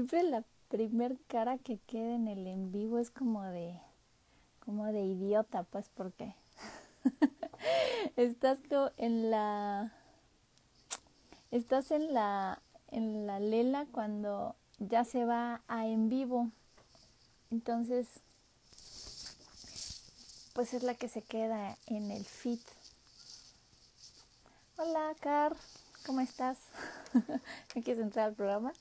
siempre la primer cara que queda en el en vivo es como de, como de idiota, pues, porque estás en la, estás en la, en la lela cuando ya se va a en vivo. Entonces, pues es la que se queda en el feed. Hola, Car, ¿cómo estás? ¿Me quieres entrar al programa?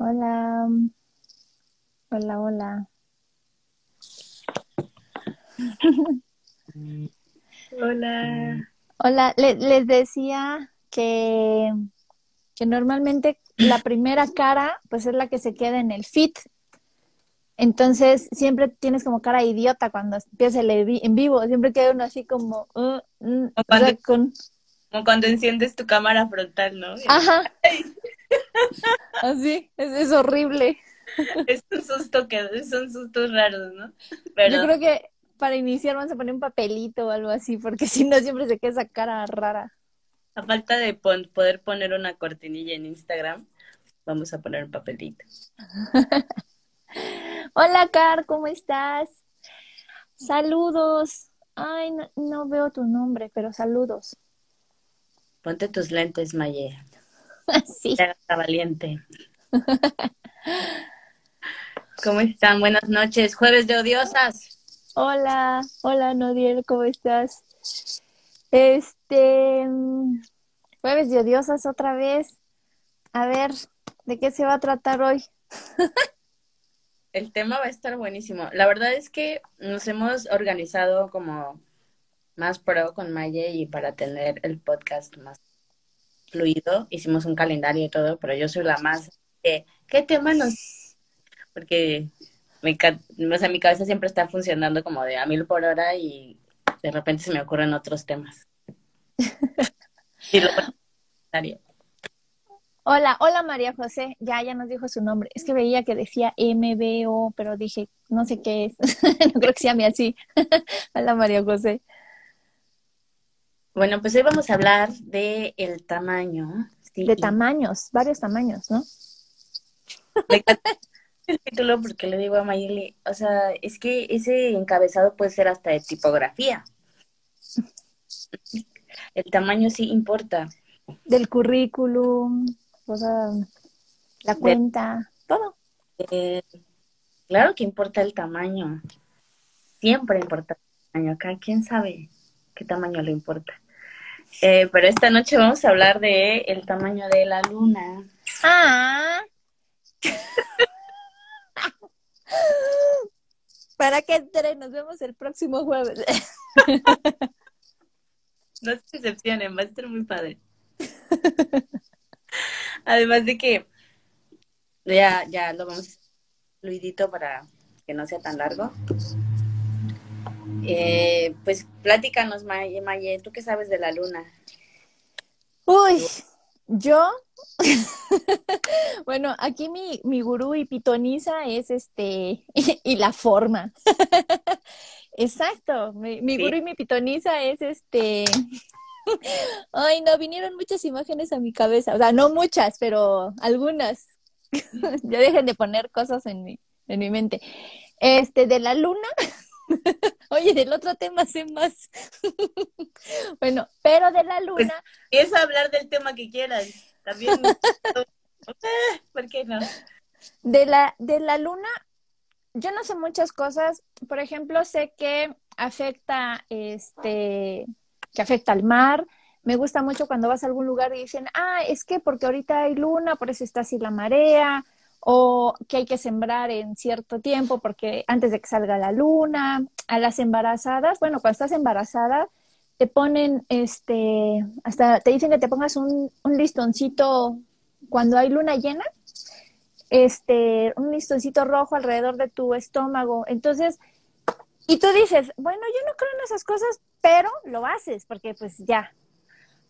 Hola. Hola, hola. Hola. Hola, les decía que, que normalmente la primera cara pues es la que se queda en el fit. Entonces siempre tienes como cara idiota cuando empieza el en vivo, siempre queda uno así como... Uh, mm, como, cuando, enciendes tu cámara frontal, ¿no? Ajá. así, es, es horrible. Es un susto que son sustos raros, ¿no? Pero... Yo creo que para iniciar vamos a poner un papelito o algo así, porque si no siempre se queda esa cara rara. A falta de poder poner una cortinilla en Instagram, vamos a poner un papelito. Hola, Car, ¿cómo estás? Saludos. Ay, no, veo tu nombre, pero saludos. Ponte tus lentes, Maye. sí. Está valiente. ¿Cómo están? Buenas noches. Jueves de odiosas. Hola, hola Nodiel, ¿cómo estás? Este, jueves de odiosas otra vez. A ver, ¿de qué se va a tratar hoy? El tema va a estar buenísimo. La verdad es que nos hemos organizado como más pro con Maye y para tener el podcast más fluido. Hicimos un calendario y todo, pero yo soy la más de, ¿qué tema nos porque me, o sea, mi cabeza siempre está funcionando como de a mil por hora y de repente se me ocurren otros temas. hola, hola María José, ya, ya nos dijo su nombre. Es que veía que decía MBO, pero dije, no sé qué es. no creo que se llame así. hola María José. Bueno, pues hoy vamos a hablar de el tamaño. de tamaños, varios tamaños, ¿no? el título porque le digo a Mayeli, o sea, es que ese encabezado puede ser hasta de tipografía. El tamaño sí importa. Del currículum, o sea, la cuenta, todo. Eh, claro que importa el tamaño. Siempre importa el tamaño. Acá, ¿quién sabe qué tamaño le importa? Eh, pero esta noche vamos a hablar de el tamaño de la luna. Ah. Para que entre, nos vemos el próximo jueves. no se decepcionen, va a estar muy padre. Además de que ya, ya lo vamos fluidito para que no sea tan largo. Eh, pues platícanos, Maye, Maye, ¿tú qué sabes de la luna? Uy, yo, bueno, aquí mi, mi gurú y pitoniza es este, y la forma. Exacto, mi, mi gurú y mi pitoniza es este, ay no, vinieron muchas imágenes a mi cabeza, o sea, no muchas, pero algunas. ya dejen de poner cosas en mi, en mi mente. Este, de la luna. Oye, del otro tema sé más. bueno, pero de la pues, luna. Pues, a hablar del tema que quieras. También. ¿Por qué no? De la, de la luna, yo no sé muchas cosas. Por ejemplo, sé que afecta, este, que afecta al mar. Me gusta mucho cuando vas a algún lugar y dicen, ah, es que porque ahorita hay luna, por eso está así la marea o que hay que sembrar en cierto tiempo porque antes de que salga la luna, a las embarazadas, bueno, cuando estás embarazada, te ponen, este, hasta te dicen que te pongas un, un listoncito cuando hay luna llena, este, un listoncito rojo alrededor de tu estómago. Entonces, y tú dices, bueno, yo no creo en esas cosas, pero lo haces, porque pues ya,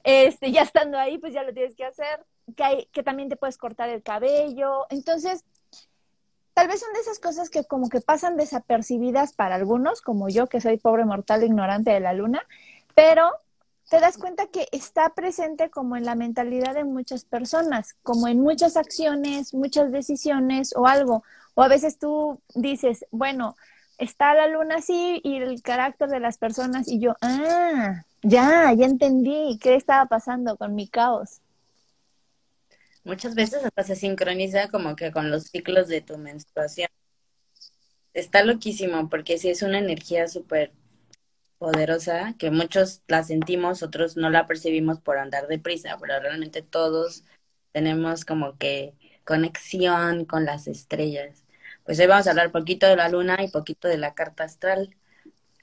este, ya estando ahí, pues ya lo tienes que hacer que, hay, que también te puedes cortar el cabello. Entonces, tal vez son de esas cosas que como que pasan desapercibidas para algunos, como yo, que soy pobre mortal ignorante de la luna, pero te das cuenta que está presente como en la mentalidad de muchas personas, como en muchas acciones, muchas decisiones o algo. O a veces tú dices, bueno, está la luna así y el carácter de las personas y yo, ah, ya, ya entendí qué estaba pasando con mi caos. Muchas veces hasta se sincroniza como que con los ciclos de tu menstruación. Está loquísimo porque sí es una energía súper poderosa que muchos la sentimos, otros no la percibimos por andar deprisa, pero realmente todos tenemos como que conexión con las estrellas. Pues hoy vamos a hablar poquito de la luna y poquito de la carta astral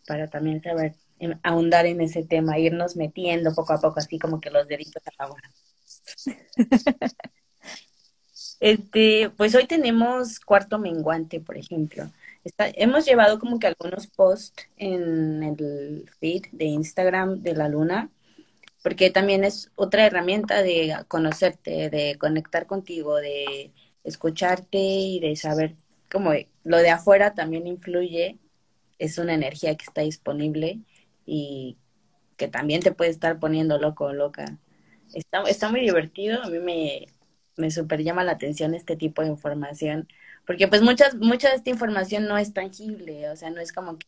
para también saber em, ahondar en ese tema, irnos metiendo poco a poco, así como que los deditos a la hora. este, pues hoy tenemos cuarto menguante, por ejemplo hemos llevado como que algunos posts en el feed de Instagram de la luna, porque también es otra herramienta de conocerte, de conectar contigo, de escucharte y de saber cómo lo de afuera también influye, es una energía que está disponible y que también te puede estar poniendo loco o loca. Está, está muy divertido, a mí me, me super llama la atención este tipo de información porque pues muchas, mucha de esta información no es tangible, o sea, no es como que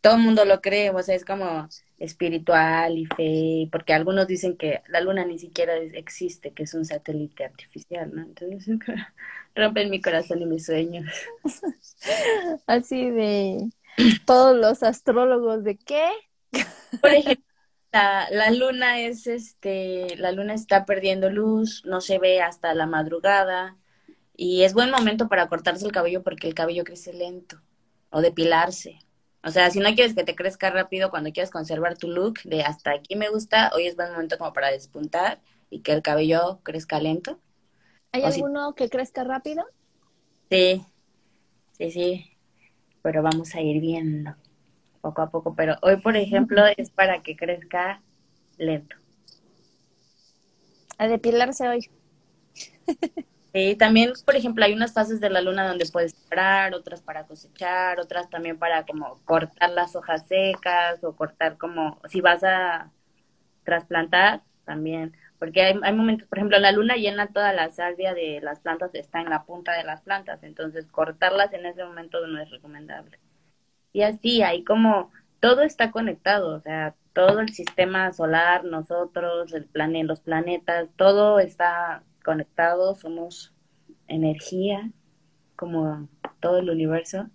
todo el mundo lo cree, o sea, es como espiritual y fe, porque algunos dicen que la luna ni siquiera existe, que es un satélite artificial, ¿no? Entonces rompen mi corazón y mis sueños. Así de todos los astrólogos de qué? Por ejemplo, la, la, luna es este, la luna está perdiendo luz, no se ve hasta la madrugada, y es buen momento para cortarse el cabello porque el cabello crece lento o depilarse. O sea, si no quieres que te crezca rápido, cuando quieres conservar tu look de hasta aquí me gusta, hoy es buen momento como para despuntar y que el cabello crezca lento. ¿Hay alguno que crezca rápido? Sí, sí, sí, pero vamos a ir viendo poco a poco. Pero hoy, por ejemplo, es para que crezca lento. A depilarse hoy. Sí, también, por ejemplo, hay unas fases de la luna donde puedes sembrar, otras para cosechar, otras también para como cortar las hojas secas o cortar como, si vas a trasplantar, también. Porque hay, hay momentos, por ejemplo, la luna llena toda la salvia de las plantas, está en la punta de las plantas, entonces cortarlas en ese momento no es recomendable. Y así, hay como, todo está conectado, o sea, todo el sistema solar, nosotros, el planeta, los planetas, todo está conectados, somos energía, como todo el universo.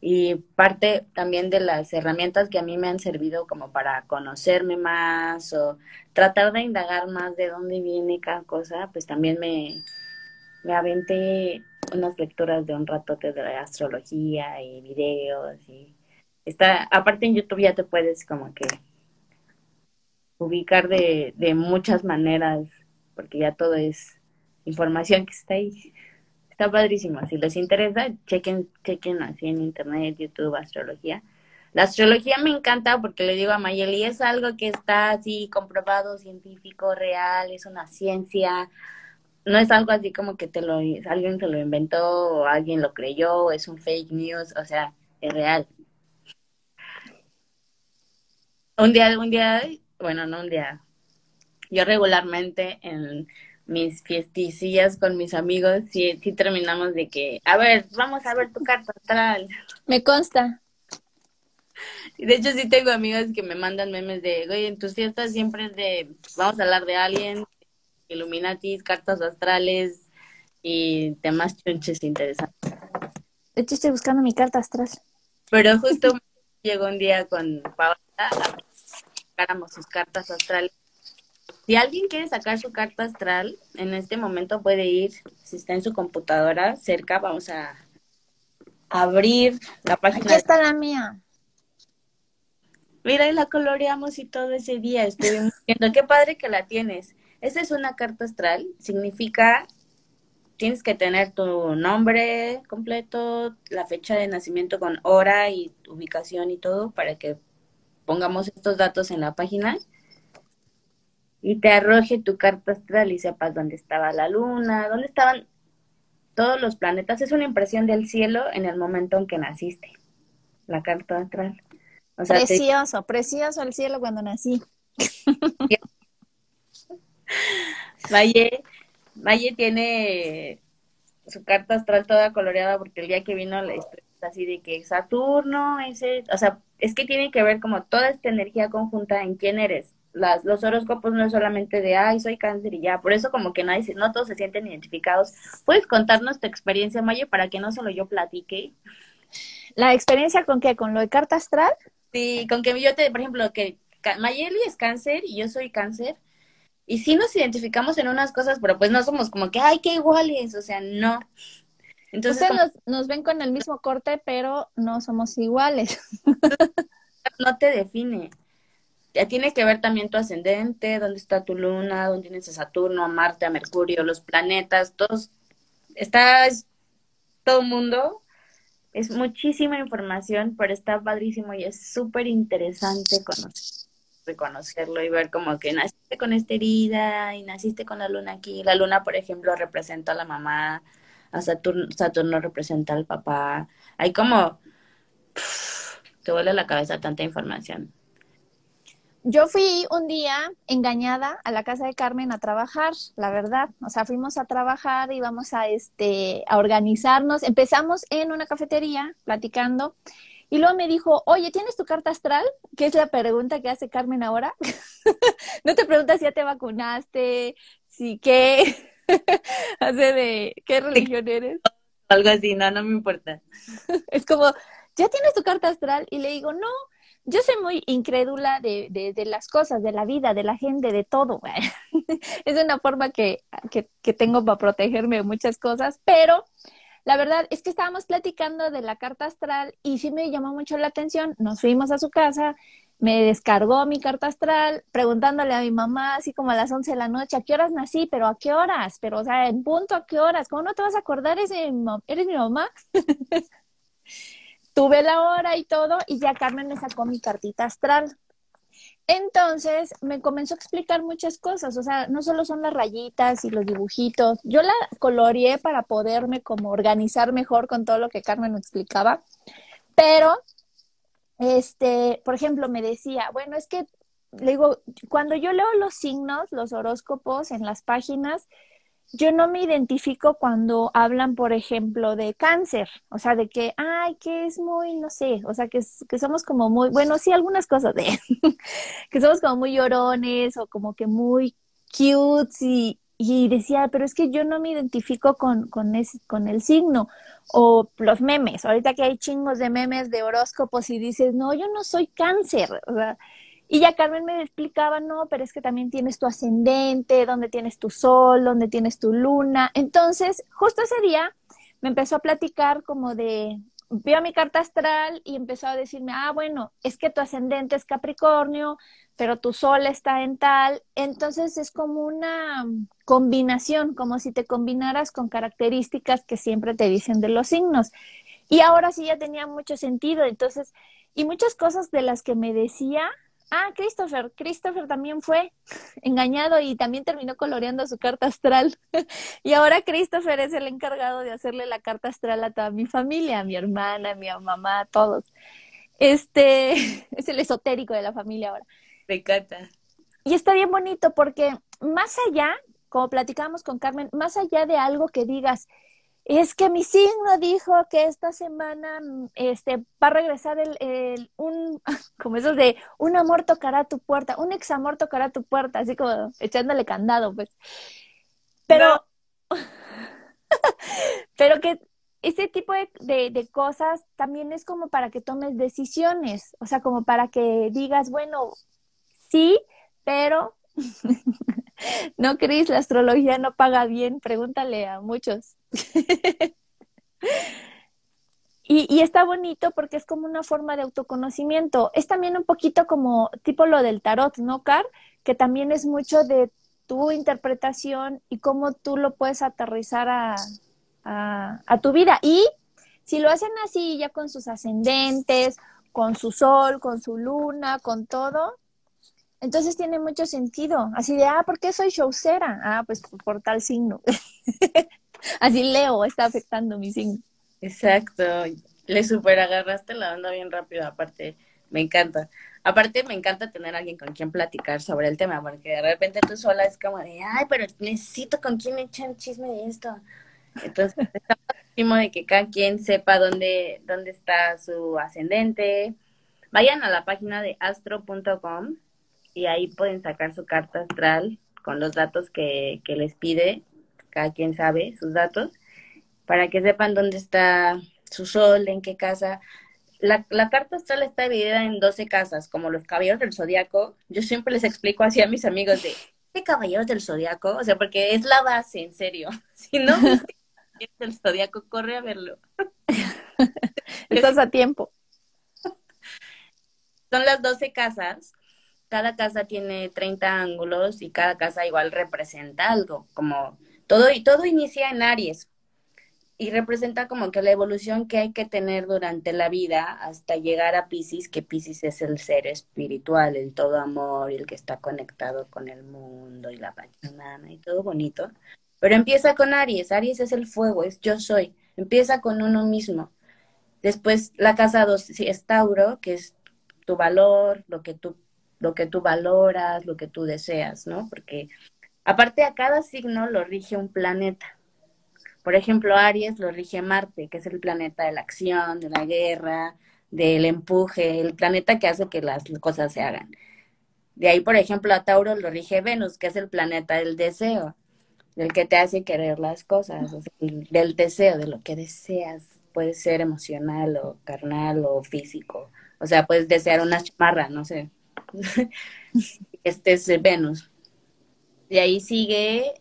Y parte también de las herramientas que a mí me han servido como para conocerme más o tratar de indagar más de dónde viene cada cosa, pues también me, me aventé unas lecturas de un ratote de astrología y videos y está, aparte en YouTube ya te puedes como que ubicar de, de muchas maneras, porque ya todo es información que está ahí. Está padrísimo. Si les interesa, chequen, chequen así en internet, YouTube, astrología. La astrología me encanta porque le digo a Mayeli, es algo que está así comprobado, científico, real, es una ciencia. No es algo así como que te lo, alguien se lo inventó o alguien lo creyó, es un fake news, o sea, es real. Un día, un día, bueno, no un día, yo regularmente en mis fiesticillas con mis amigos, sí, sí terminamos de que, a ver, vamos a ver tu carta astral. Me consta. De hecho, sí tengo amigas que me mandan memes de, oye, en tus fiestas siempre es de, vamos a hablar de alguien, Illuminatis, cartas astrales y temas chunches interesantes. De hecho, estoy buscando mi carta astral. Pero justo llegó un día con Paola a sacáramos sus cartas astrales si alguien quiere sacar su carta astral, en este momento puede ir, si está en su computadora cerca, vamos a abrir la página. Aquí está la mía. Mira, y la coloreamos y todo ese día estuvimos viendo. Qué padre que la tienes. Esa es una carta astral. Significa, tienes que tener tu nombre completo, la fecha de nacimiento con hora y ubicación y todo para que pongamos estos datos en la página y te arroje tu carta astral y sepas dónde estaba la luna, dónde estaban todos los planetas. Es una impresión del cielo en el momento en que naciste, la carta astral. precioso, precioso el cielo cuando nací. Valle, Valle tiene su carta astral toda coloreada porque el día que vino la historia así de que Saturno, ese, o sea, es que tiene que ver como toda esta energía conjunta en quién eres. Las, los horóscopos no es solamente de, ay, soy cáncer y ya, por eso como que nadie, no todos se sienten identificados. ¿Puedes contarnos tu experiencia, Maye, para que no solo yo platique? ¿La experiencia con qué? ¿Con lo de carta astral? Sí, con que yo te, por ejemplo, que Mayeli es cáncer y yo soy cáncer. Y sí nos identificamos en unas cosas, pero pues no somos como que, ay, qué iguales, o sea, no. Entonces, Ustedes nos, ven con el mismo corte, pero no somos iguales. no te define. Ya tiene que ver también tu ascendente, dónde está tu luna, dónde tienes a Saturno, a Marte, a Mercurio, los planetas, todos. Está todo mundo es muchísima información, pero está padrísimo y es súper interesante conocer, reconocerlo y ver como que naciste con esta herida y naciste con la luna aquí. La luna, por ejemplo, representa a la mamá, a Saturno, representa al papá. Hay como... te vuelve la cabeza tanta información. Yo fui un día engañada a la casa de Carmen a trabajar, la verdad. O sea, fuimos a trabajar, íbamos a este a organizarnos. Empezamos en una cafetería platicando y luego me dijo, "Oye, ¿tienes tu carta astral?" Que es la pregunta que hace Carmen ahora. no te preguntas si ya te vacunaste, si qué hace de qué religión eres. Algo así, no, no me importa. es como, ¿ya tienes tu carta astral? Y le digo, "No." yo soy muy incrédula de, de, las cosas, de la vida, de la gente, de todo. es una forma que, que, que tengo para protegerme de muchas cosas, pero la verdad es que estábamos platicando de la carta astral y sí me llamó mucho la atención. Nos fuimos a su casa, me descargó mi carta astral, preguntándole a mi mamá, así como a las 11 de la noche, ¿a qué horas nací? ¿Pero a qué horas? Pero, o sea, en punto, ¿a qué horas? ¿Cómo no te vas a acordar? ¿Eres ¿Eres mi mamá? tuve la hora y todo, y ya Carmen me sacó mi cartita astral. Entonces me comenzó a explicar muchas cosas, o sea, no solo son las rayitas y los dibujitos, yo la coloreé para poderme como organizar mejor con todo lo que Carmen me explicaba, pero, este, por ejemplo, me decía, bueno, es que, le digo, cuando yo leo los signos, los horóscopos en las páginas, yo no me identifico cuando hablan, por ejemplo, de cáncer, o sea, de que, ay, que es muy, no sé, o sea, que, que somos como muy, bueno, sí, algunas cosas de, que somos como muy llorones o como que muy cute y, y decía, pero es que yo no me identifico con, con, ese, con el signo. O los memes, ahorita que hay chingos de memes de horóscopos y dices, no, yo no soy cáncer. O sea, y ya Carmen me explicaba, no, pero es que también tienes tu ascendente, donde tienes tu sol, donde tienes tu luna. Entonces, justo ese día me empezó a platicar como de, vio mi carta astral y empezó a decirme, ah, bueno, es que tu ascendente es Capricornio, pero tu sol está en tal. Entonces es como una combinación, como si te combinaras con características que siempre te dicen de los signos. Y ahora sí ya tenía mucho sentido. Entonces, y muchas cosas de las que me decía, Ah, Christopher. Christopher también fue engañado y también terminó coloreando su carta astral. y ahora Christopher es el encargado de hacerle la carta astral a toda mi familia, a mi hermana, a mi mamá, a todos. Este es el esotérico de la familia ahora. Me encanta. Y está bien bonito porque más allá, como platicábamos con Carmen, más allá de algo que digas, es que mi signo dijo que esta semana este, va a regresar el, un, como eso de, un amor tocará tu puerta, un ex amor tocará tu puerta, así como echándole candado, pues. Pero, pero que ese tipo de, de, cosas también es como para que tomes decisiones, o sea, como para que digas, bueno, sí, pero no, Cris, la astrología no paga bien, pregúntale a muchos. Y, está bonito porque es como una forma de autoconocimiento. Es también un poquito como tipo lo del tarot, ¿no, Car? Que también es mucho de tu interpretación y cómo tú lo puedes aterrizar a, tu vida. Y si lo hacen así, ya con sus ascendentes, con su sol, con su luna, con todo, entonces tiene mucho sentido. Así de, ah, ¿por qué soy showcera? Ah, pues por, tal signo. Así Leo está afectando mi signo. Exacto. Le super agarraste la onda bien rápido. Aparte, me encanta. Aparte, me encanta tener a alguien con quien platicar sobre el tema, porque de repente tú sola es como de, ay, pero necesito con quien echar chisme de esto. Entonces, está de que cada quien sepa dónde, dónde está su ascendente. Vayan a la página de astro.com y ahí pueden sacar su carta astral con los datos que, que les pide. Cada quien sabe sus datos para que sepan dónde está su sol, en qué casa. La, la, carta astral está dividida en 12 casas, como los caballeros del zodiaco. Yo siempre les explico así a mis amigos de, ¿qué caballeros del zodiaco? O sea, porque es la base, en serio. Si no, del zodiaco, corre a verlo. Estás a tiempo. Son las 12 casas. Cada casa tiene 30 ángulos y cada casa igual representa algo, como todo todo inicia en Aries y representa como que la evolución que hay que tener durante la vida hasta llegar a Pisces, que Pisces es el ser espiritual, el todo amor, el que está conectado con el mundo y la Pachamama y todo bonito. Pero empieza con Aries, Aries es el fuego, es yo soy, empieza con uno mismo. Después la casa 2 es Tauro, que es tu valor, lo que tú, lo que tú valoras, lo que tú deseas, ¿no? Porque aparte a cada signo lo rige un planeta. Por ejemplo, Aries lo rige Marte, que es el planeta de la acción, de la guerra, del empuje, el planeta que hace que las cosas se hagan. De ahí, por ejemplo, a Tauro lo rige Venus, que es el planeta del deseo del que te hace querer las cosas, del deseo, de lo que deseas. Puede ser emocional o carnal o físico. O sea, puedes desear una chamarra, no sé. este es Venus. De ahí sigue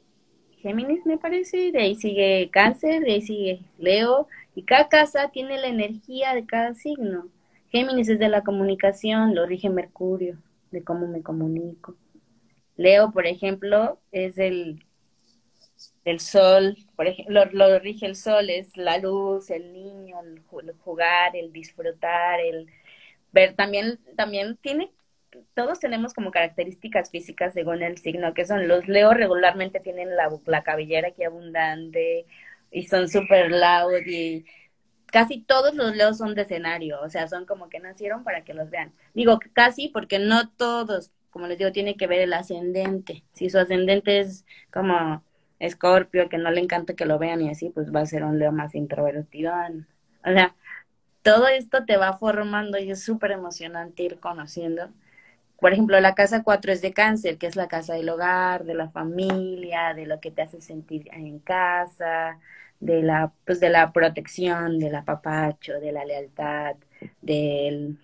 Géminis, me parece. De ahí sigue Cáncer, de ahí sigue Leo. Y cada casa tiene la energía de cada signo. Géminis es de la comunicación, lo rige Mercurio, de cómo me comunico. Leo, por ejemplo, es el el sol, por ejemplo, lo, rige el sol, es la luz, el niño, el, jugar, el disfrutar, el ver, también, también tiene, todos tenemos como características físicas según el signo, que son los leo regularmente tienen la, la cabellera aquí abundante y son súper loud y casi todos los leos son de escenario, o sea, son como que nacieron para que los vean. Digo casi porque no todos, como les digo, tiene que ver el ascendente. Si su ascendente es como Escorpio, que no le encanta que lo vean y así, pues va a ser un Leo más introvertido. O sea, todo esto te va formando y es súper emocionante ir conociendo. Por ejemplo, la casa 4 es de cáncer, que es la casa del hogar, de la familia, de lo que te hace sentir en casa, de la, pues de la protección, del apapacho, de la lealtad, del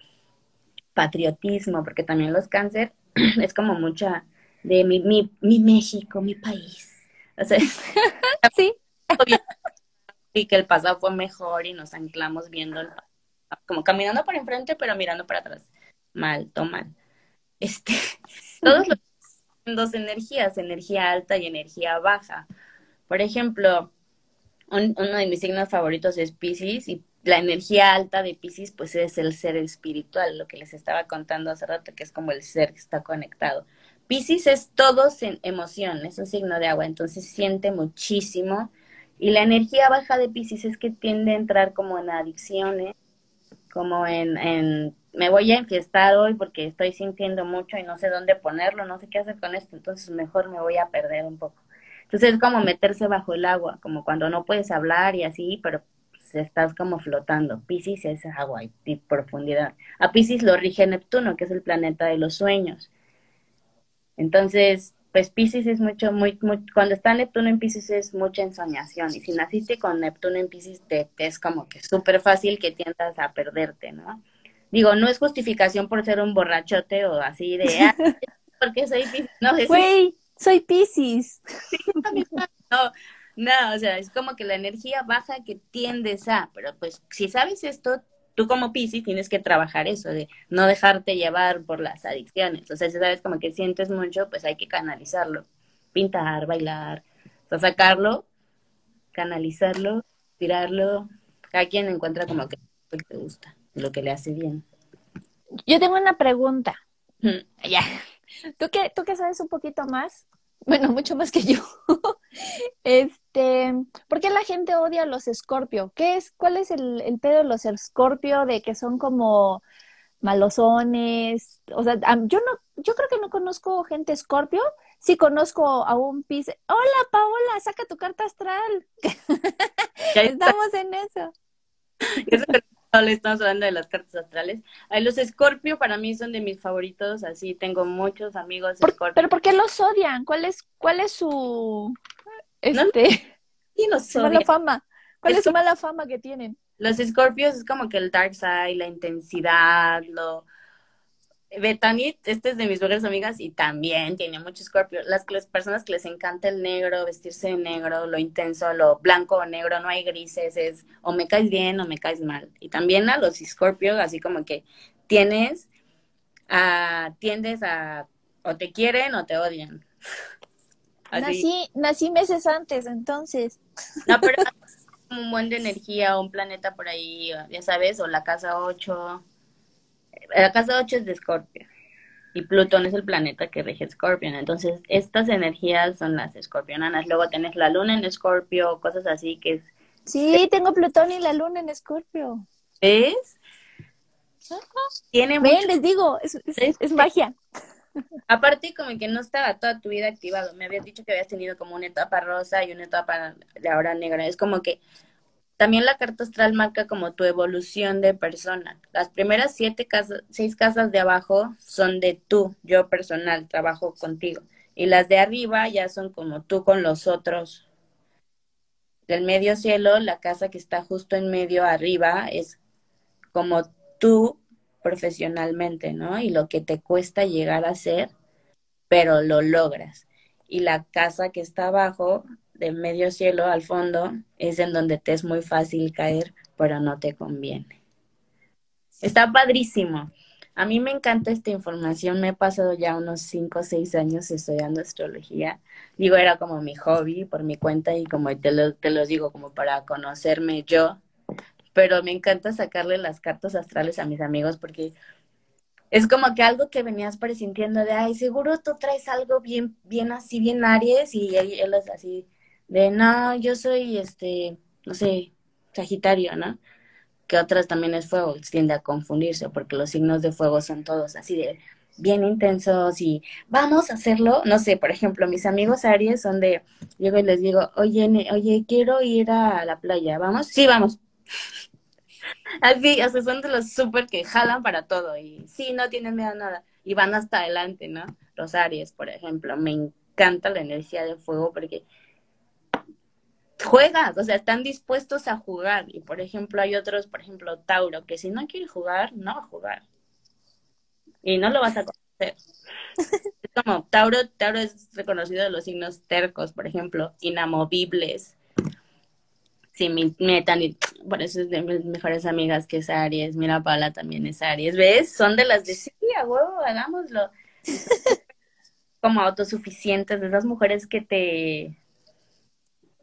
patriotismo, porque también los cáncer es como mucha de mi, mi, mi México, mi país sí. Y que el pasado fue mejor y nos anclamos viendo el como caminando por enfrente, pero mirando para atrás. Mal, todo mal. Este, todos los dos energías, energía alta y energía baja. Por ejemplo, uno de mis signos favoritos es Pisces y la energía alta de Pisces pues es el ser espiritual, lo que les estaba contando hace rato, que es como el ser que está conectado. Piscis es todo en emoción, es un signo de agua, entonces siente muchísimo. Y la energía baja de Piscis es que tiende a entrar como en adicciones, como en, en, me voy a enfiestar hoy porque estoy sintiendo mucho y no sé dónde ponerlo, no sé qué hacer con esto, entonces mejor me voy a perder un poco. Entonces es como meterse bajo el agua, como cuando no puedes hablar y así, pero pues, estás como flotando. Piscis es agua y profundidad. A Piscis lo rige Neptuno, que es el planeta de los sueños. Entonces, pues Pisces es mucho, muy, muy, cuando está Neptuno en Pisces es mucha ensoñación. Y si naciste con Neptuno en Pisces, te, es como que súper fácil que tiendas a perderte, ¿no? Digo, no es justificación por ser un borrachote o así de, ah, porque soy Pisces. No, Güey, soy Pisces. no, no, o sea, es como que la energía baja que tiendes a, pero pues si sabes esto, tú como Pisces tienes que trabajar eso, de no dejarte llevar por las adicciones. O sea, si sabes como que sientes mucho, pues hay que canalizarlo. Pintar, bailar, o sea, sacarlo, canalizarlo, tirarlo. Cada quien encuentra como que lo que te gusta, lo que le hace bien. Yo tengo una pregunta. Ya. ¿Tú que, tú que sabes un poquito más, bueno, mucho más que yo. este, ¿por qué la gente odia a los escorpio? ¿Qué es, cuál es el, el pedo de los escorpio de que son como malosones, o sea, yo no, yo creo que no conozco gente escorpio, sí conozco a un pis, hola Paola, saca tu carta astral, estamos en eso. le estamos hablando de las cartas astrales. Los escorpio para mí son de mis favoritos, así tengo muchos amigos escorpio. Pero ¿por qué los odian? ¿Cuál es, cuál es su este mala fama? ¿Cuál es su mala fama que tienen? Los escorpios es como que el dark side, la intensidad, lo Betanit, este es de mis mejores amigas y también tiene mucho escorpio. Las, las, personas que les encanta el negro, vestirse de negro, lo intenso, lo blanco o negro, no hay grises, es o me caes bien o me caes mal. Y también a los escorpios, así como que tienes, a, tiendes a, o te quieren o te odian. Nací, nací meses antes, entonces. No, pero un buen de energía, un planeta por ahí, ya sabes, o la casa 8 la casa 8 es de Scorpio y Plutón es el planeta que rige Scorpion. Entonces, estas energías son las escorpionanas. Luego tenés la luna en Scorpio, cosas así que es... Sí, tengo Plutón y la luna en Scorpio. ¿Es? Tiene Ven, les digo, es, es, magia. Aparte, como que no estaba toda tu vida activado. Me habías dicho que habías tenido como una etapa rosa y una etapa de ahora negra. Es como que también la carta astral marca como tu evolución de persona. Las primeras siete casas, seis casas de abajo son de tú, yo personal, trabajo contigo. Y las de arriba ya son como tú con los otros. Del medio cielo, la casa que está justo en medio arriba es como tú profesionalmente, ¿no? Y lo que te cuesta llegar a ser, pero lo logras. Y la casa que está abajo de medio cielo al fondo es en donde te es muy fácil caer, pero no te conviene. Está padrísimo. A mí me encanta esta información. Me he pasado ya unos 5 o 6 años estudiando astrología. Digo, era como mi hobby por mi cuenta y como te lo, te lo digo, como para conocerme yo. Pero me encanta sacarle las cartas astrales a mis amigos porque es como que algo que venías presintiendo de, ay, seguro tú traes algo bien, bien así, bien Aries y él, él es así, de no, yo soy este, no sé, Sagitario, ¿no? Que otras también es fuego, tiende a confundirse porque los signos de fuego son todos así de bien intensos y vamos a hacerlo, no sé, por ejemplo, mis amigos Aries son de, llego y les digo, oye, oye, quiero ir a la playa, ¿vamos? Sí, vamos. Así, o sea, son de los súper que jalan para todo y sí, no tienen miedo a nada y van hasta adelante, ¿no? Los Aries, por ejemplo, me encanta la energía de fuego porque juegas, o sea, están dispuestos a jugar. Y por ejemplo, hay otros, por ejemplo, Tauro, que si no quiere jugar, no va a jugar. Y no lo vas a conocer. Es como Tauro, Tauro es reconocido de los signos tercos, por ejemplo, inamovibles. Sí, mi metan y por eso es de mis mejores amigas que es Aries. Mira, Paula también es Aries. ¿Ves? Son de las de sí, a huevo, hagámoslo. como autosuficientes, de esas mujeres que te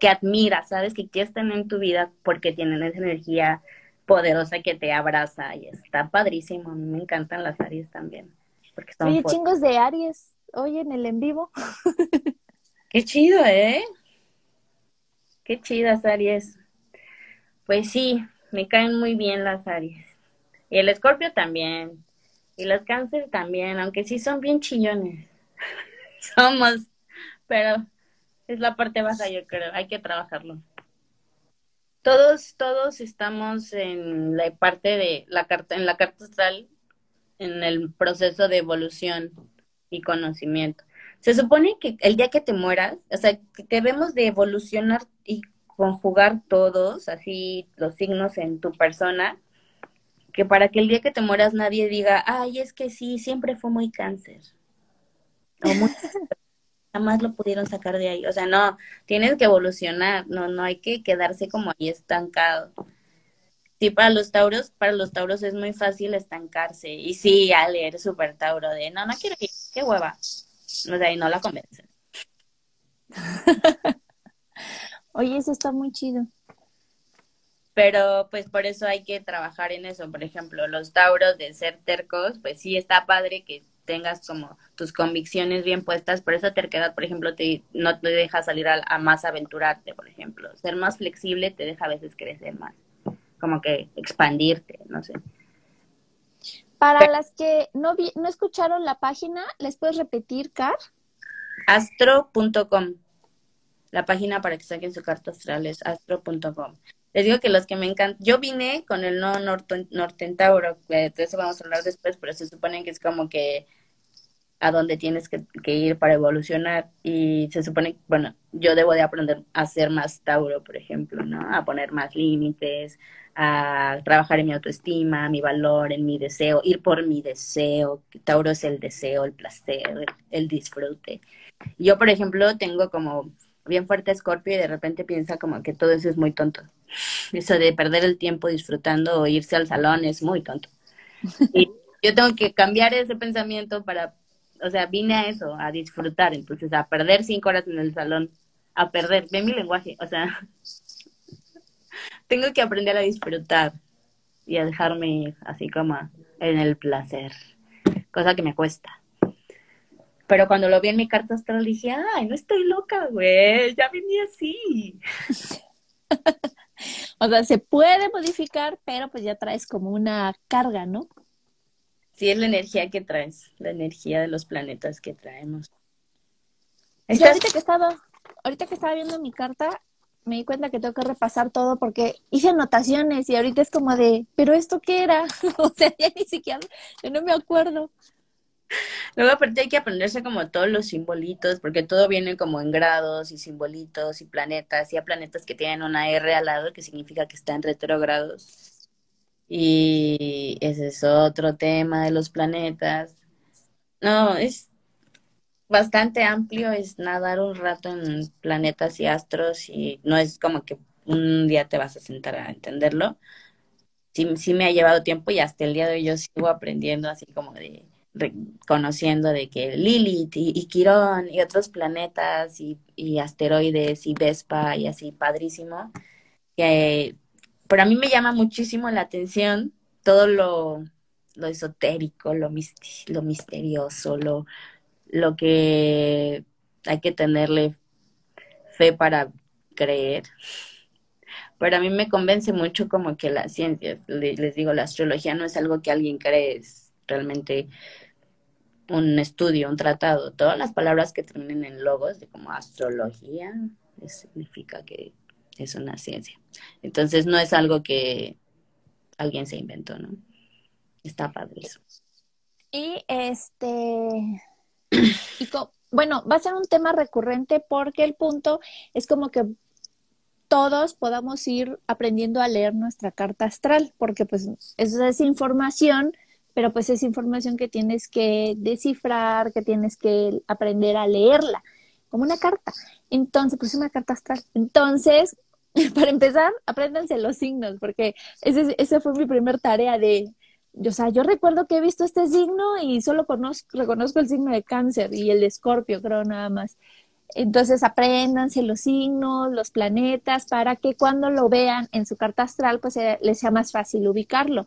que admiras, ¿sabes? Que quieres tener en tu vida porque tienen esa energía poderosa que te abraza y está padrísimo. A mí me encantan las Aries también. Porque son Oye, chingos de Aries, hoy en el en vivo. Qué chido, ¿eh? Qué chidas Aries. Pues sí, me caen muy bien las Aries. Y el Escorpio también. Y los Cáncer también, aunque sí son bien chillones. Somos, pero es la parte baja, yo creo. Hay que trabajarlo. Todos, todos estamos en la parte de la carta, en la carta astral, en el proceso de evolución y conocimiento. Se supone que el día que te mueras, o sea, que debemos de evolucionar conjugar todos, así los signos en tu persona, que para que el día que te mueras nadie diga, ay, es que sí, siempre fue muy cáncer. O muy jamás lo pudieron sacar de ahí. O sea, no, tienes que evolucionar, no, no hay que quedarse como ahí estancado. Sí, para los tauros, para los tauros es muy fácil estancarse. Y sí, Ale, eres súper tauro de, no, no quiero ir, qué hueva. O sea, y no la convencen. Oye, eso está muy chido. Pero pues por eso hay que trabajar en eso. Por ejemplo, los tauros de ser tercos, pues sí está padre que tengas como tus convicciones bien puestas, por esa terquedad, por ejemplo, te, no te deja salir a, más aventurarte, por ejemplo. Ser más flexible te deja a veces crecer más, como que expandirte, no sé. Para las que no, vi, no escucharon la página, ¿les puedes repetir, Car? Astro.com. La página para que saquen su carta astral es astro.com. Les digo que los que me encantan, yo vine con el no Nortentauro, de eso vamos a hablar después, pero se supone que es como que a dónde tienes que, ir para evolucionar y se supone, bueno, yo debo de aprender a ser más Tauro, por ejemplo, ¿no? A poner más límites, a trabajar en mi autoestima, mi valor, en mi deseo, ir por mi deseo. Tauro es el deseo, el placer, el, disfrute. Yo, por ejemplo, tengo como bien fuerte Scorpio y de repente piensa como que todo eso es muy tonto. Eso de perder el tiempo disfrutando o irse al salón es muy tonto. Y yo tengo que cambiar ese pensamiento para o sea, vine a eso, a disfrutar, entonces a perder cinco horas en el salón, a perder, ve mi lenguaje, o sea, tengo que aprender a disfrutar y a dejarme ir, así como en el placer, cosa que me cuesta. Pero cuando lo vi en mi carta astral dije, ay, no estoy loca, güey, ya vení así. o sea, se puede modificar, pero pues ya traes como una carga, ¿no? Sí, es la energía que traes, la energía de los planetas que traemos. ahorita que estaba, ahorita que estaba viendo mi carta, me di cuenta que tengo que repasar todo porque hice anotaciones y ahorita es como de, pero esto qué era, o sea, ya ni siquiera, yo no me acuerdo. Luego aparte hay que aprenderse como todos los simbolitos, porque todo viene como en grados y simbolitos y planetas, y hay planetas que tienen una R al lado, que significa que están retrógrados y ese es otro tema de los planetas. No, es bastante amplio, es nadar un rato en planetas y astros y no es como que un día te vas a sentar a entenderlo. Sí, sí me ha llevado tiempo y hasta el día de hoy yo sigo aprendiendo así como de conociendo de que Lilith y, Quirón y otros planetas y, asteroides y Vespa y así padrísimo que pero a mí me llama muchísimo la atención todo lo, lo esotérico, lo, lo misterioso, lo, lo que hay que tenerle fe para creer. Pero a mí me convence mucho como que la ciencia, les digo, la astrología no es algo que alguien cree, realmente un estudio, un tratado. Todas las palabras que terminen en logos, de como astrología, significa que es una ciencia. Entonces no es algo que alguien se inventó, ¿no? Está padre eso. Y este, bueno, va a ser un tema recurrente porque el punto es como que todos podamos ir aprendiendo a leer nuestra carta astral, porque pues eso es información, pero pues es información que tienes que descifrar, que tienes que aprender a leerla, como una carta. Entonces, pues es una carta astral. Entonces, para empezar, apréndanse los signos, porque ese, esa fue mi primer tarea de, o sea, yo recuerdo que he visto este signo y solo conozco, reconozco el signo de cáncer y el de escorpio, creo nada más. Entonces, apréndanse los signos, los planetas, para que cuando lo vean en su carta astral, pues les sea más fácil ubicarlo.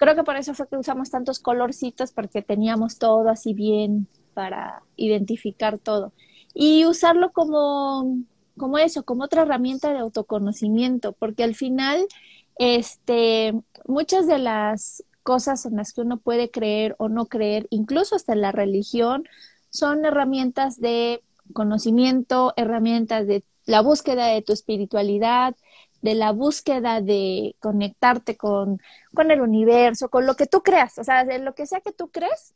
Creo que por eso fue que usamos tantos colorcitos, porque teníamos todo así bien para identificar todo. Y usarlo como como eso, como otra herramienta de autoconocimiento, porque al final, este, muchas de las cosas en las que uno puede creer o no creer, incluso hasta en la religión, son herramientas de conocimiento, herramientas de la búsqueda de tu espiritualidad, de la búsqueda de conectarte con, con el universo, con lo que tú creas, o sea, de lo que sea que tú crees,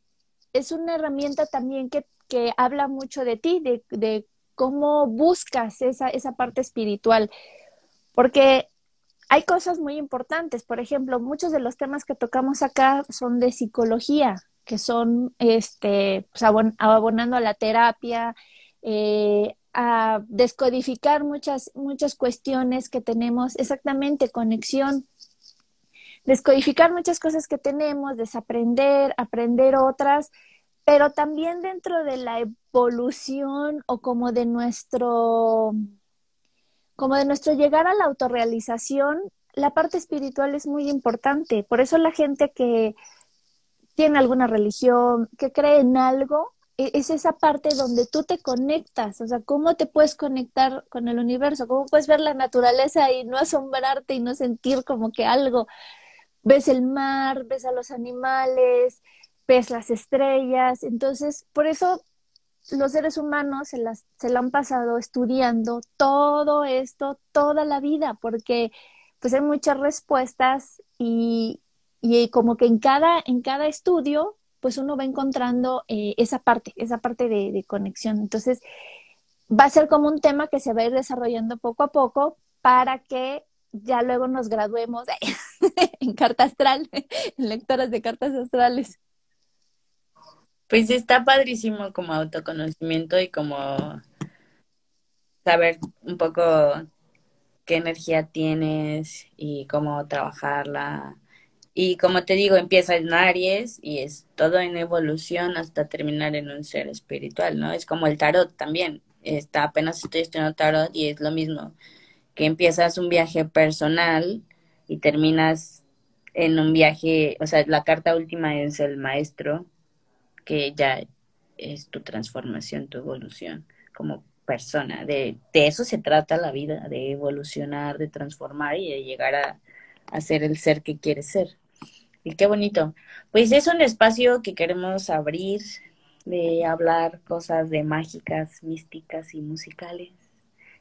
es una herramienta también que, que habla mucho de ti, de, de cómo buscas esa, esa parte espiritual. Porque hay cosas muy importantes. Por ejemplo, muchos de los temas que tocamos acá son de psicología, que son este, pues, abonando a la terapia, eh, a descodificar muchas, muchas cuestiones que tenemos, exactamente, conexión, descodificar muchas cosas que tenemos, desaprender, aprender otras, pero también dentro de la evolución o como de nuestro como de nuestro llegar a la autorrealización, la parte espiritual es muy importante. Por eso la gente que tiene alguna religión, que cree en algo, es esa parte donde tú te conectas, o sea, cómo te puedes conectar con el universo, cómo puedes ver la naturaleza y no asombrarte y no sentir como que algo ves el mar, ves a los animales, ves las estrellas. Entonces, por eso los seres humanos se, las, se lo han pasado estudiando todo esto toda la vida, porque pues hay muchas respuestas y, y como que en cada, en cada estudio, pues uno va encontrando eh, esa parte, esa parte de, de conexión. Entonces, va a ser como un tema que se va a ir desarrollando poco a poco para que ya luego nos graduemos en carta astral, en lectoras de cartas astrales. Pues está padrísimo como autoconocimiento y como saber un poco qué energía tienes y cómo trabajarla. Y como te digo, empieza en Aries y es todo en evolución hasta terminar en un ser espiritual, ¿no? Es como el tarot también. Está apenas estoy estudiando tarot y es lo mismo, que empiezas un viaje personal y terminas en un viaje, o sea, la carta última es el maestro que ya es tu transformación, tu evolución como persona. De, de eso se trata la vida, de evolucionar, de transformar y de llegar a, a ser el ser que quieres ser. Y qué bonito. Pues es un espacio que queremos abrir, de hablar cosas de mágicas, místicas y musicales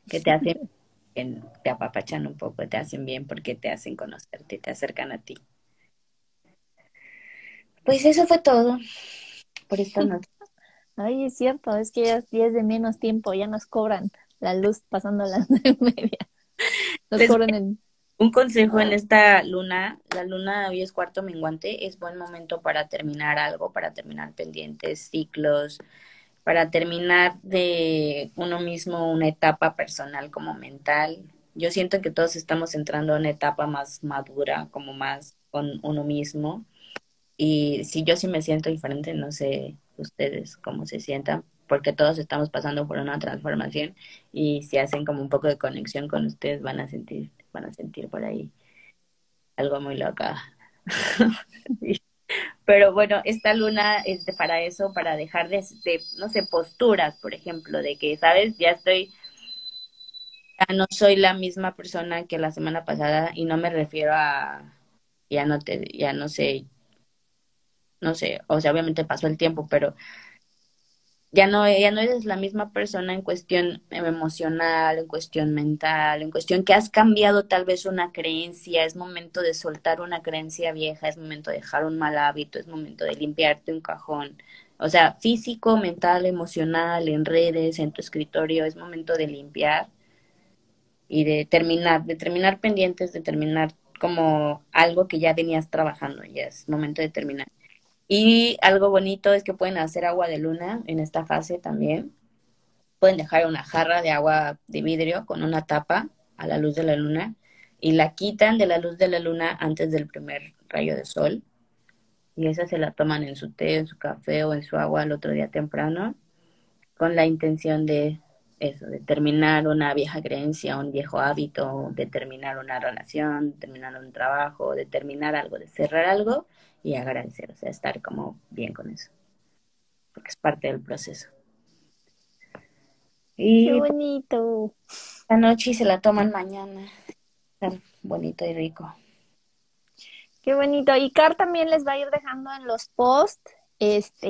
que te hacen, te apapachan un poco, te hacen bien porque te hacen conocerte, te acercan a ti. Pues eso fue todo por esta noche. Ay, es cierto, es que ya, es de menos tiempo, ya nos cobran la luz pasando las nueve media. Nos pues, cobran el... Un consejo en esta luna, la luna hoy es cuarto menguante, es buen momento para terminar algo, para terminar pendientes, ciclos, para terminar de uno mismo una etapa personal como mental. Yo siento que todos estamos entrando a una etapa más madura, como más con uno mismo. Y si yo sí me siento diferente, no sé ustedes cómo se sientan, porque todos estamos pasando por una transformación y si hacen como un poco de conexión con ustedes van a sentir, van a sentir por ahí algo muy loca. Pero bueno, esta luna es para eso, para dejar de, de, no sé, posturas, por ejemplo, de que, ¿sabes? Ya estoy, ya no soy la misma persona que la semana pasada y no me refiero a, ya no te, ya no sé, no sé, o sea, obviamente pasó el tiempo, pero ya no, ya no eres la misma persona en cuestión emocional, en cuestión mental, en cuestión que has cambiado tal vez una creencia, es momento de soltar una creencia vieja, es momento de dejar un mal hábito, es momento de limpiarte un cajón. O sea, físico, mental, emocional, en redes, en tu escritorio, es momento de limpiar y de terminar, de terminar pendientes, de terminar como algo que ya venías trabajando, ya es momento de terminar. Y algo bonito es que pueden hacer agua de luna en esta fase también. Pueden dejar una jarra de agua de vidrio con una tapa a la luz de la luna y la quitan de la luz de la luna antes del primer rayo de sol. Y esa se la toman en su té, en su café o en su agua el otro día temprano con la intención de eso, de terminar una vieja creencia, un viejo hábito, de terminar una relación, de terminar un trabajo, de terminar algo, de cerrar algo y agradecer, o sea, estar como bien con eso, porque es parte del proceso. Y Qué bonito. La noche y se la toman mañana. Tan bonito y rico. Qué bonito. Y Car también les va a ir dejando en los posts, este,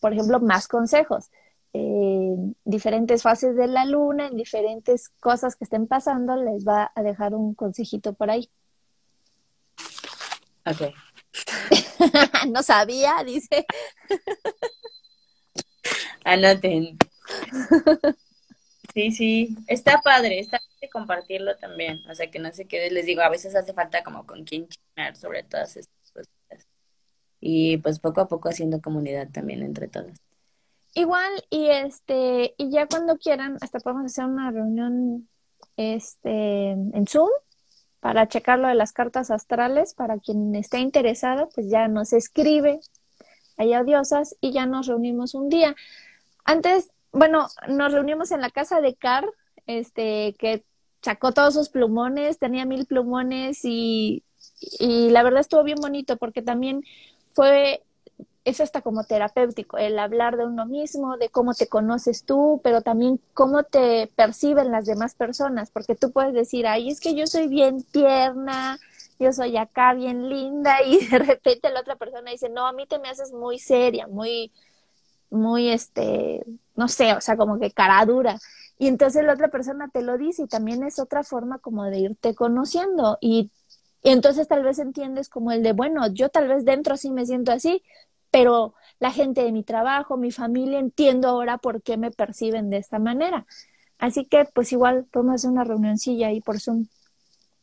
por ejemplo, más consejos. En diferentes fases de la luna, en diferentes cosas que estén pasando, les va a dejar un consejito por ahí. Ok. no sabía, dice. Anoten. Sí, sí, está padre, está padre compartirlo también, o sea que no sé qué, les digo, a veces hace falta como con quien chismear sobre todas estas cosas. Y pues poco a poco haciendo comunidad también entre todos. Igual, y este, y ya cuando quieran, hasta podemos hacer una reunión este en Zoom para checar lo de las cartas astrales. Para quien esté interesado, pues ya nos escribe allá diosas y ya nos reunimos un día. Antes, bueno, nos reunimos en la casa de Car, este, que sacó todos sus plumones, tenía mil plumones y, y la verdad estuvo bien bonito porque también fue es hasta como terapéutico, el hablar de uno mismo, de cómo te conoces tú, pero también cómo te perciben las demás personas, porque tú puedes decir, ay, es que yo soy bien tierna, yo soy acá bien linda y de repente la otra persona dice, no, a mí te me haces muy seria, muy, muy, este, no sé, o sea, como que cara dura. Y entonces la otra persona te lo dice y también es otra forma como de irte conociendo y, y entonces tal vez entiendes como el de, bueno, yo tal vez dentro sí me siento así, pero la gente de mi trabajo, mi familia, entiendo ahora por qué me perciben de esta manera. Así que pues igual podemos hacer una reunioncilla ahí por Zoom.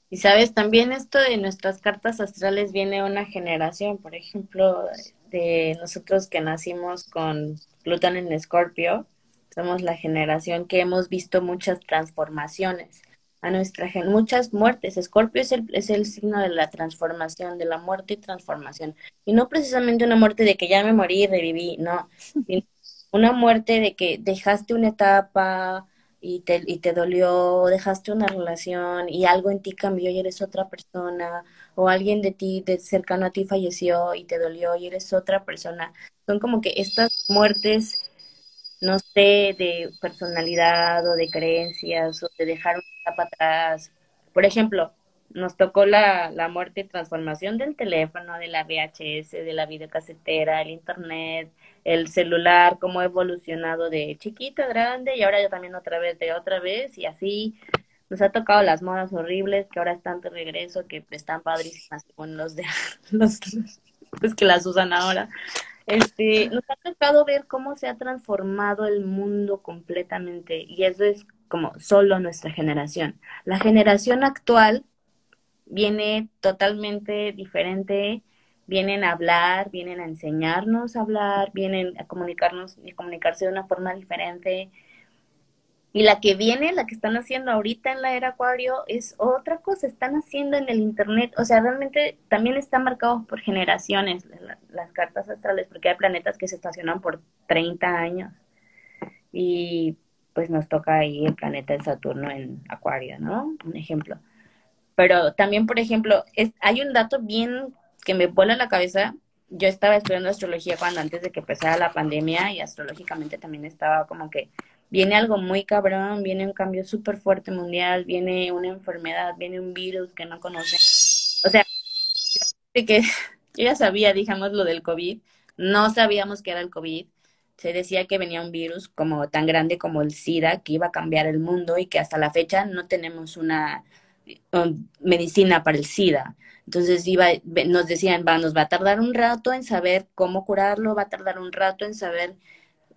Y sabes, también esto de nuestras cartas astrales viene una generación, por ejemplo, de nosotros que nacimos con Plutón en Escorpio, somos la generación que hemos visto muchas transformaciones a nuestra gente, muchas muertes. Escorpio es el, es el signo de la transformación, de la muerte y transformación. Y no precisamente una muerte de que ya me morí y reviví, no. Una muerte de que dejaste una etapa, y te, y te dolió, dejaste una relación y algo en ti cambió y eres otra persona, o alguien de ti, de cercano a ti falleció y te dolió y eres otra persona. Son como que estas muertes, no sé, de personalidad o de creencias o de dejar una etapa atrás. Por ejemplo, nos tocó la, la muerte y transformación del teléfono, de la VHS, de la videocasetera, el internet, el celular, cómo ha evolucionado de chiquito a grande y ahora ya también otra vez de otra vez y así nos ha tocado las modas horribles que ahora están de regreso, que están padrísimas con los de los pues que las usan ahora. Este, nos ha tocado ver cómo se ha transformado el mundo completamente y eso es como solo nuestra generación. La generación actual viene totalmente diferente vienen a hablar, vienen a enseñarnos a hablar, vienen a comunicarnos y comunicarse de una forma diferente. Y la que viene, la que están haciendo ahorita en la era Acuario, es otra cosa, están haciendo en el Internet, o sea, realmente también están marcados por generaciones las cartas astrales, porque hay planetas que se estacionan por 30 años. Y pues nos toca ahí el planeta de Saturno en Acuario, ¿no? Un ejemplo. Pero también, por ejemplo, es, hay un dato bien que me vuela la cabeza. Yo estaba estudiando astrología cuando antes de que empezara la pandemia y astrológicamente también estaba como que viene algo muy cabrón, viene un cambio súper fuerte mundial, viene una enfermedad, viene un virus que no conocen. O sea, que, yo ya sabía, digamos, lo del COVID, no sabíamos que era el COVID. Se decía que venía un virus como tan grande como el SIDA, que iba a cambiar el mundo y que hasta la fecha no tenemos una um, medicina para el SIDA. Entonces iba, nos decían, va, nos va a tardar un rato en saber cómo curarlo, va a tardar un rato en saber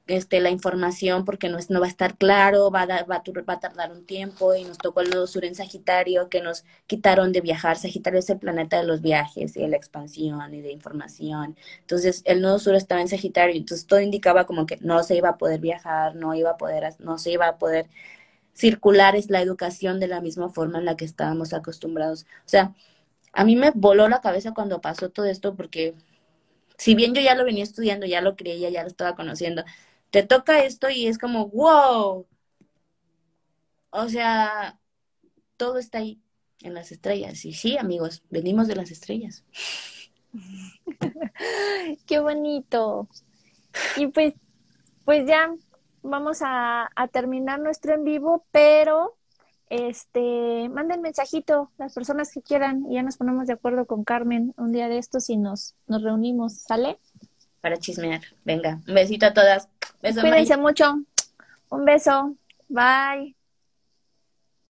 este, la información porque no, no va a estar claro, va a, va, va a tardar un tiempo y nos tocó el nodo sur en Sagitario que nos quitaron de viajar. Sagitario es el planeta de los viajes y de la expansión y de información. Entonces el nodo sur estaba en Sagitario, entonces todo indicaba como que no se iba a poder viajar, no iba a poder, no se iba a poder circular es la educación de la misma forma en la que estábamos acostumbrados. O sea, a mí me voló la cabeza cuando pasó todo esto porque si bien yo ya lo venía estudiando, ya lo creía, ya lo estaba conociendo, te toca esto y es como, wow. O sea, todo está ahí en las estrellas. Y sí, amigos, venimos de las estrellas. Qué bonito. Y pues, pues ya vamos a, a terminar nuestro en vivo, pero este, manden mensajito las personas que quieran y ya nos ponemos de acuerdo con Carmen un día de estos y nos, nos reunimos, ¿sale? Para chismear. Venga, un besito a todas. Beso, Cuídense mucho. Un beso. Bye.